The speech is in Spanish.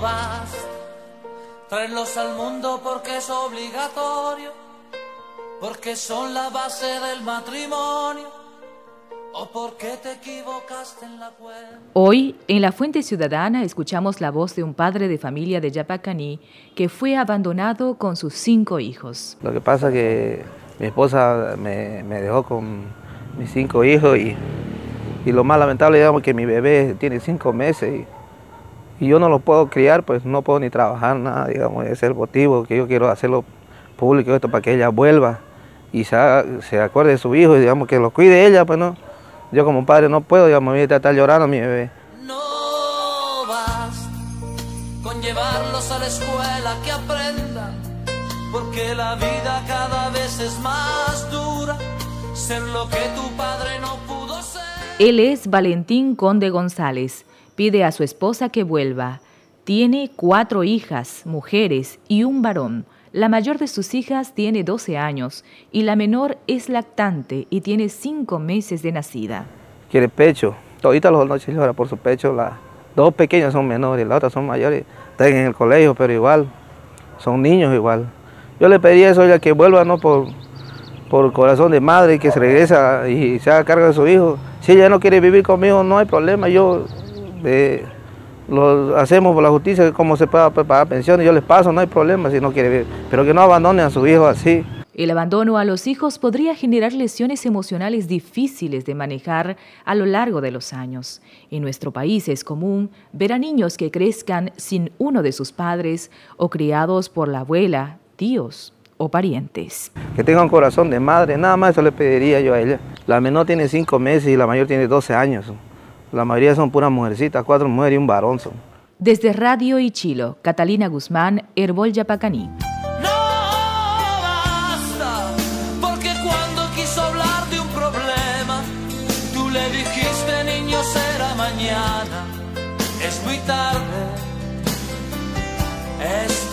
basta. Traerlos al mundo porque es obligatorio, porque son la base del matrimonio. ¿O porque te equivocaste en la? Hoy, en la Fuente Ciudadana, escuchamos la voz de un padre de familia de Yapacaní que fue abandonado con sus cinco hijos. Lo que pasa es que mi esposa me, me dejó con mis cinco hijos y, y, lo más lamentable, digamos, que mi bebé tiene cinco meses y, y, yo no lo puedo criar, pues no puedo ni trabajar, nada, digamos, ese es el motivo que yo quiero hacerlo público esto para que ella vuelva y se, se acuerde de su hijo y digamos que lo cuide ella, pues no. Yo como padre no puedo, digamos, a estar llorando a mi bebé. No basta con llevarlos a la escuela que aprendan, porque la vida cada vez es más dura, ser lo que tu padre no pudo ser. Él es Valentín Conde González. Pide a su esposa que vuelva. Tiene cuatro hijas, mujeres y un varón. La mayor de sus hijas tiene 12 años y la menor es lactante y tiene 5 meses de nacida. Quiere pecho. Todita los noches llora por su pecho. Las dos pequeñas son menores, las otras son mayores. Están en el colegio, pero igual, son niños igual. Yo le pediría eso a que vuelva, no por, por corazón de madre, que se regresa y se haga cargo de su hijo. Si ella no quiere vivir conmigo, no hay problema. Yo... Eh, lo hacemos por la justicia, como se pueda pagar pensiones, yo les paso, no hay problema si no quiere vivir, pero que no abandonen a su hijo así. El abandono a los hijos podría generar lesiones emocionales difíciles de manejar a lo largo de los años. En nuestro país es común ver a niños que crezcan sin uno de sus padres o criados por la abuela, tíos o parientes. Que tenga un corazón de madre, nada más eso le pediría yo a ella. La menor tiene cinco meses y la mayor tiene 12 años. La mayoría son puras mujercitas, cuatro mujeres y un varón son. Desde Radio y Chilo, Catalina Guzmán, Herbol Yapacaní. mañana, es muy tarde, es